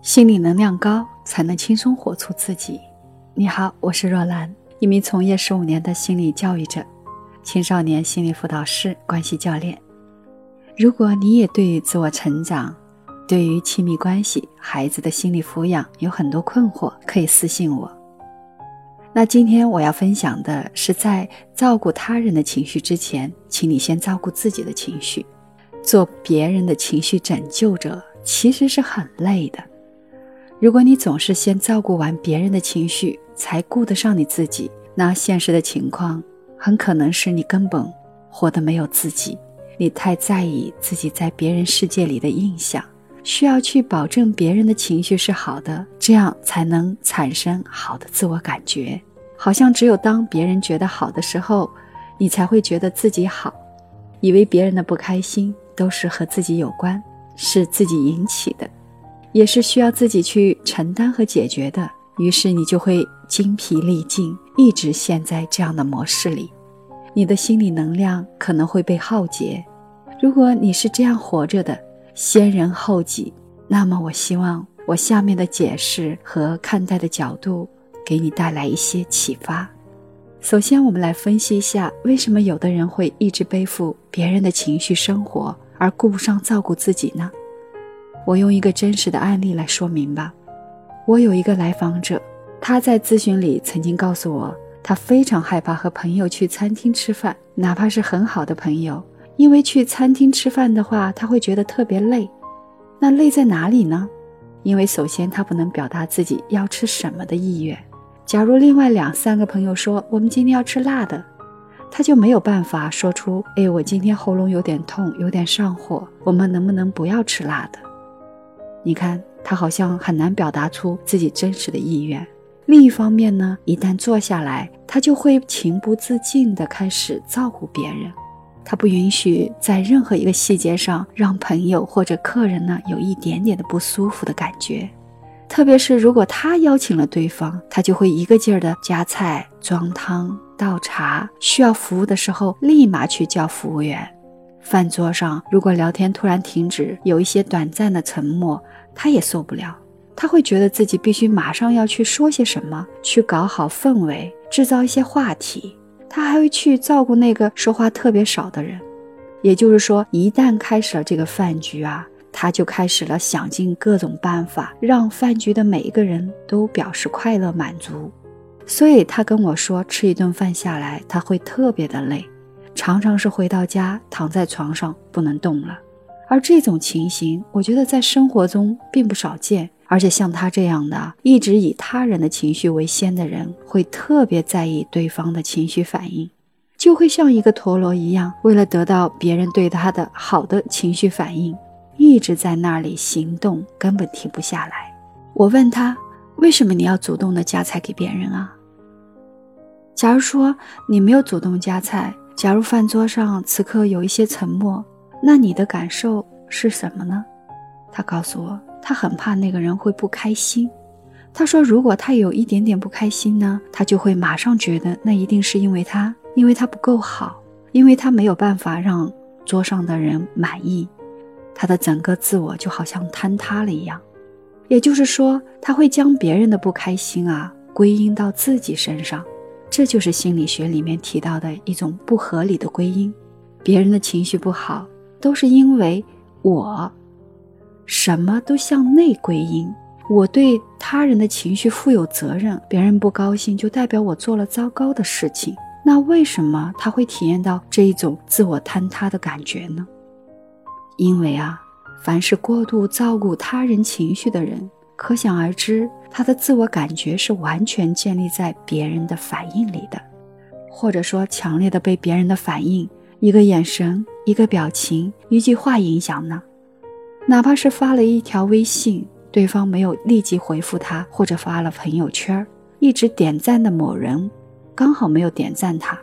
心理能量高，才能轻松活出自己。你好，我是若兰，一名从业十五年的心理教育者，青少年心理辅导师、关系教练。如果你也对于自我成长、对于亲密关系、孩子的心理抚养有很多困惑，可以私信我。那今天我要分享的是，在照顾他人的情绪之前，请你先照顾自己的情绪。做别人的情绪拯救者，其实是很累的。如果你总是先照顾完别人的情绪，才顾得上你自己，那现实的情况很可能是你根本活得没有自己。你太在意自己在别人世界里的印象，需要去保证别人的情绪是好的，这样才能产生好的自我感觉。好像只有当别人觉得好的时候，你才会觉得自己好，以为别人的不开心都是和自己有关，是自己引起的。也是需要自己去承担和解决的，于是你就会精疲力尽，一直陷在这样的模式里，你的心理能量可能会被耗竭。如果你是这样活着的，先人后己，那么我希望我下面的解释和看待的角度给你带来一些启发。首先，我们来分析一下，为什么有的人会一直背负别人的情绪生活，而顾不上照顾自己呢？我用一个真实的案例来说明吧。我有一个来访者，他在咨询里曾经告诉我，他非常害怕和朋友去餐厅吃饭，哪怕是很好的朋友，因为去餐厅吃饭的话，他会觉得特别累。那累在哪里呢？因为首先他不能表达自己要吃什么的意愿。假如另外两三个朋友说我们今天要吃辣的，他就没有办法说出，哎，我今天喉咙有点痛，有点上火，我们能不能不要吃辣的？你看，他好像很难表达出自己真实的意愿。另一方面呢，一旦坐下来，他就会情不自禁地开始照顾别人。他不允许在任何一个细节上让朋友或者客人呢有一点点的不舒服的感觉。特别是如果他邀请了对方，他就会一个劲儿的夹菜、装汤、倒茶，需要服务的时候立马去叫服务员。饭桌上，如果聊天突然停止，有一些短暂的沉默，他也受不了。他会觉得自己必须马上要去说些什么，去搞好氛围，制造一些话题。他还会去照顾那个说话特别少的人。也就是说，一旦开始了这个饭局啊，他就开始了想尽各种办法，让饭局的每一个人都表示快乐满足。所以他跟我说，吃一顿饭下来，他会特别的累。常常是回到家躺在床上不能动了，而这种情形，我觉得在生活中并不少见。而且像他这样的一直以他人的情绪为先的人，会特别在意对方的情绪反应，就会像一个陀螺一样，为了得到别人对他的好的情绪反应，一直在那里行动，根本停不下来。我问他，为什么你要主动的夹菜给别人啊？假如说你没有主动夹菜。假如饭桌上此刻有一些沉默，那你的感受是什么呢？他告诉我，他很怕那个人会不开心。他说，如果他有一点点不开心呢，他就会马上觉得那一定是因为他，因为他不够好，因为他没有办法让桌上的人满意，他的整个自我就好像坍塌了一样。也就是说，他会将别人的不开心啊归因到自己身上。这就是心理学里面提到的一种不合理的归因，别人的情绪不好，都是因为我，什么都向内归因，我对他人的情绪负有责任，别人不高兴就代表我做了糟糕的事情，那为什么他会体验到这一种自我坍塌的感觉呢？因为啊，凡是过度照顾他人情绪的人。可想而知，他的自我感觉是完全建立在别人的反应里的，或者说强烈的被别人的反应、一个眼神、一个表情、一句话影响呢？哪怕是发了一条微信，对方没有立即回复他，或者发了朋友圈，一直点赞的某人刚好没有点赞他，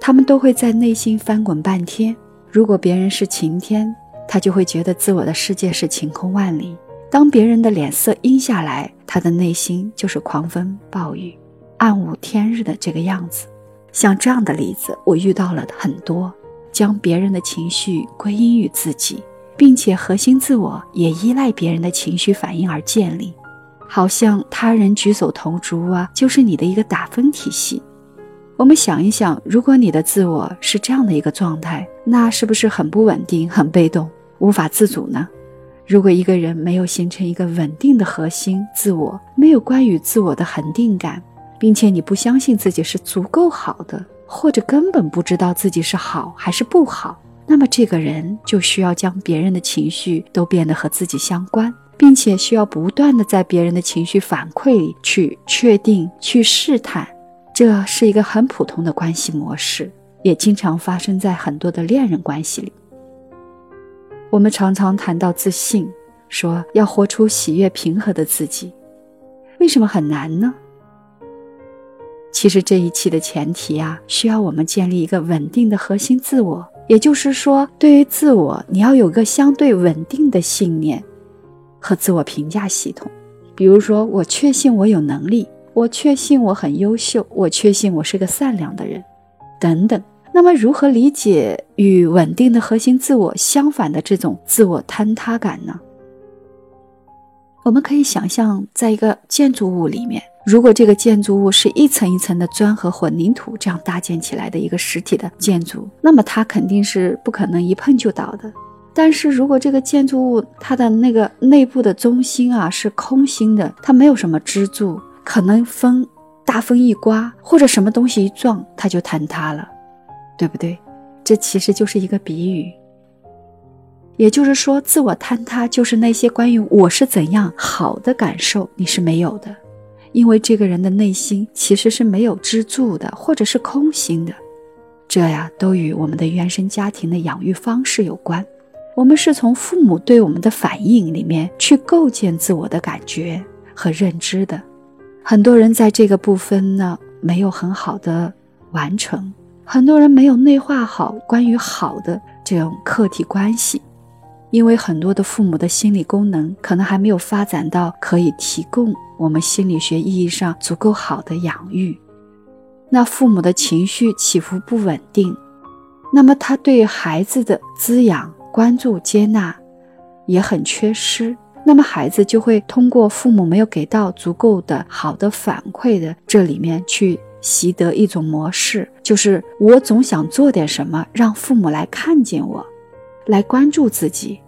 他们都会在内心翻滚半天。如果别人是晴天，他就会觉得自我的世界是晴空万里。当别人的脸色阴下来，他的内心就是狂风暴雨、暗无天日的这个样子。像这样的例子，我遇到了很多，将别人的情绪归因于自己，并且核心自我也依赖别人的情绪反应而建立。好像他人举手投足啊，就是你的一个打分体系。我们想一想，如果你的自我是这样的一个状态，那是不是很不稳定、很被动、无法自主呢？如果一个人没有形成一个稳定的核心自我，没有关于自我的恒定感，并且你不相信自己是足够好的，或者根本不知道自己是好还是不好，那么这个人就需要将别人的情绪都变得和自己相关，并且需要不断的在别人的情绪反馈里去确定、去试探。这是一个很普通的关系模式，也经常发生在很多的恋人关系里。我们常常谈到自信，说要活出喜悦平和的自己，为什么很难呢？其实这一期的前提啊，需要我们建立一个稳定的核心自我，也就是说，对于自我，你要有个相对稳定的信念和自我评价系统。比如说，我确信我有能力，我确信我很优秀，我确信我是个善良的人，等等。那么，如何理解与稳定的核心自我相反的这种自我坍塌感呢？我们可以想象，在一个建筑物里面，如果这个建筑物是一层一层的砖和混凝土这样搭建起来的一个实体的建筑，那么它肯定是不可能一碰就倒的。但是如果这个建筑物它的那个内部的中心啊是空心的，它没有什么支柱，可能风大风一刮或者什么东西一撞，它就坍塌了。对不对？这其实就是一个比喻。也就是说，自我坍塌就是那些关于我是怎样好的感受，你是没有的，因为这个人的内心其实是没有支柱的，或者是空心的。这呀，都与我们的原生家庭的养育方式有关。我们是从父母对我们的反应里面去构建自我的感觉和认知的。很多人在这个部分呢，没有很好的完成。很多人没有内化好关于好的这种客体关系，因为很多的父母的心理功能可能还没有发展到可以提供我们心理学意义上足够好的养育。那父母的情绪起伏不稳定，那么他对孩子的滋养、关注、接纳也很缺失，那么孩子就会通过父母没有给到足够的好的反馈的这里面去。习得一种模式，就是我总想做点什么，让父母来看见我，来关注自己。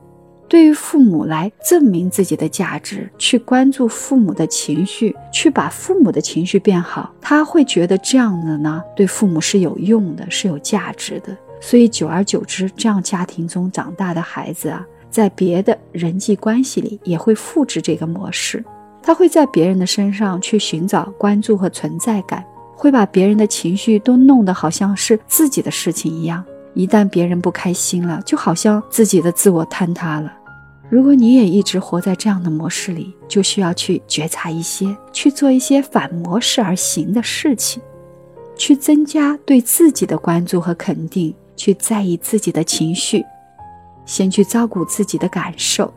对于父母来证明自己的价值，去关注父母的情绪，去把父母的情绪变好，他会觉得这样的呢，对父母是有用的，是有价值的。所以久而久之，这样家庭中长大的孩子啊，在别的人际关系里也会复制这个模式，他会在别人的身上去寻找关注和存在感。会把别人的情绪都弄得好像是自己的事情一样，一旦别人不开心了，就好像自己的自我坍塌了。如果你也一直活在这样的模式里，就需要去觉察一些，去做一些反模式而行的事情，去增加对自己的关注和肯定，去在意自己的情绪，先去照顾自己的感受。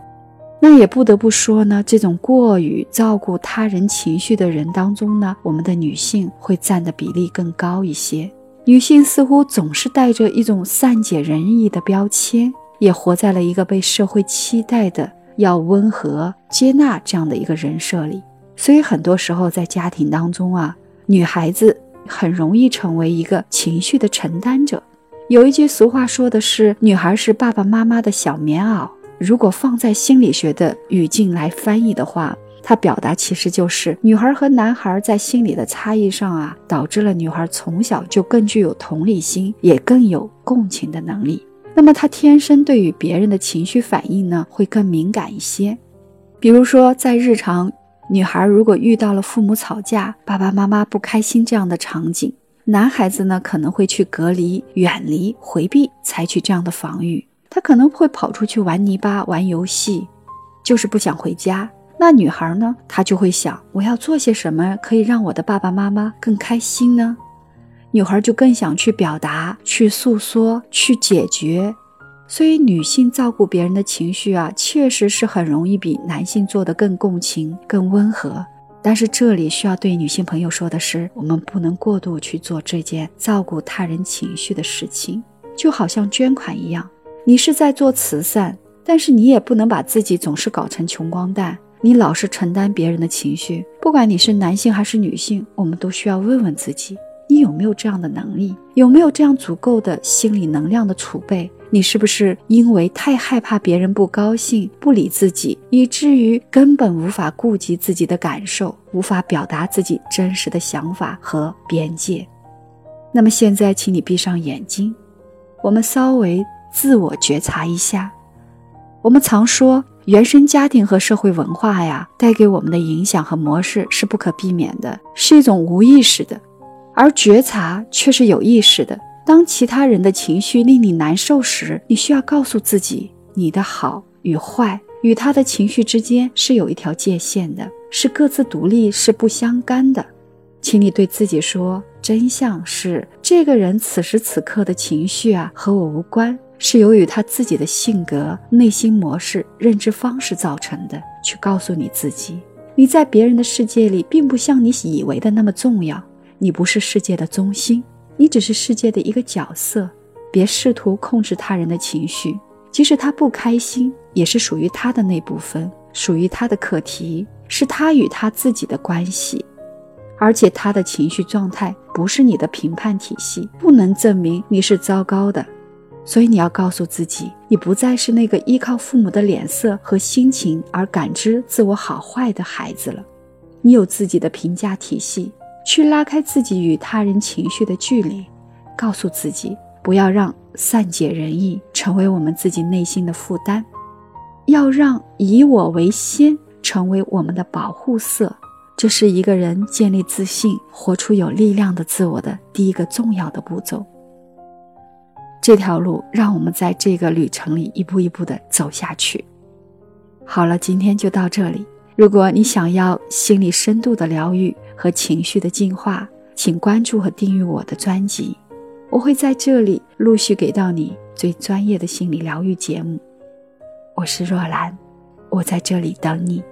那也不得不说呢，这种过于照顾他人情绪的人当中呢，我们的女性会占的比例更高一些。女性似乎总是带着一种善解人意的标签，也活在了一个被社会期待的要温和、接纳这样的一个人设里。所以很多时候在家庭当中啊，女孩子很容易成为一个情绪的承担者。有一句俗话说的是：“女孩是爸爸妈妈的小棉袄。”如果放在心理学的语境来翻译的话，它表达其实就是女孩和男孩在心理的差异上啊，导致了女孩从小就更具有同理心，也更有共情的能力。那么她天生对于别人的情绪反应呢，会更敏感一些。比如说在日常，女孩如果遇到了父母吵架、爸爸妈妈不开心这样的场景，男孩子呢可能会去隔离、远离、回避，采取这样的防御。他可能会跑出去玩泥巴、玩游戏，就是不想回家。那女孩呢？她就会想：我要做些什么可以让我的爸爸妈妈更开心呢？女孩就更想去表达、去诉说、去解决。所以，女性照顾别人的情绪啊，确实是很容易比男性做得更共情、更温和。但是，这里需要对女性朋友说的是：我们不能过度去做这件照顾他人情绪的事情，就好像捐款一样。你是在做慈善，但是你也不能把自己总是搞成穷光蛋。你老是承担别人的情绪，不管你是男性还是女性，我们都需要问问自己：你有没有这样的能力？有没有这样足够的心理能量的储备？你是不是因为太害怕别人不高兴、不理自己，以至于根本无法顾及自己的感受，无法表达自己真实的想法和边界？那么现在，请你闭上眼睛，我们稍微自我觉察一下。我们常说，原生家庭和社会文化呀，带给我们的影响和模式是不可避免的，是一种无意识的，而觉察却是有意识的。当其他人的情绪令你难受时，你需要告诉自己，你的好与坏与他的情绪之间是有一条界限的，是各自独立，是不相干的。请你对自己说，真相是这个人此时此刻的情绪啊，和我无关，是由于他自己的性格、内心模式、认知方式造成的。去告诉你自己，你在别人的世界里，并不像你以为的那么重要，你不是世界的中心。你只是世界的一个角色，别试图控制他人的情绪，即使他不开心，也是属于他的那部分，属于他的课题，是他与他自己的关系，而且他的情绪状态不是你的评判体系，不能证明你是糟糕的，所以你要告诉自己，你不再是那个依靠父母的脸色和心情而感知自我好坏的孩子了，你有自己的评价体系。去拉开自己与他人情绪的距离，告诉自己不要让善解人意成为我们自己内心的负担，要让以我为先成为我们的保护色。这是一个人建立自信、活出有力量的自我的第一个重要的步骤。这条路让我们在这个旅程里一步一步的走下去。好了，今天就到这里。如果你想要心理深度的疗愈和情绪的净化，请关注和订阅我的专辑，我会在这里陆续给到你最专业的心理疗愈节目。我是若兰，我在这里等你。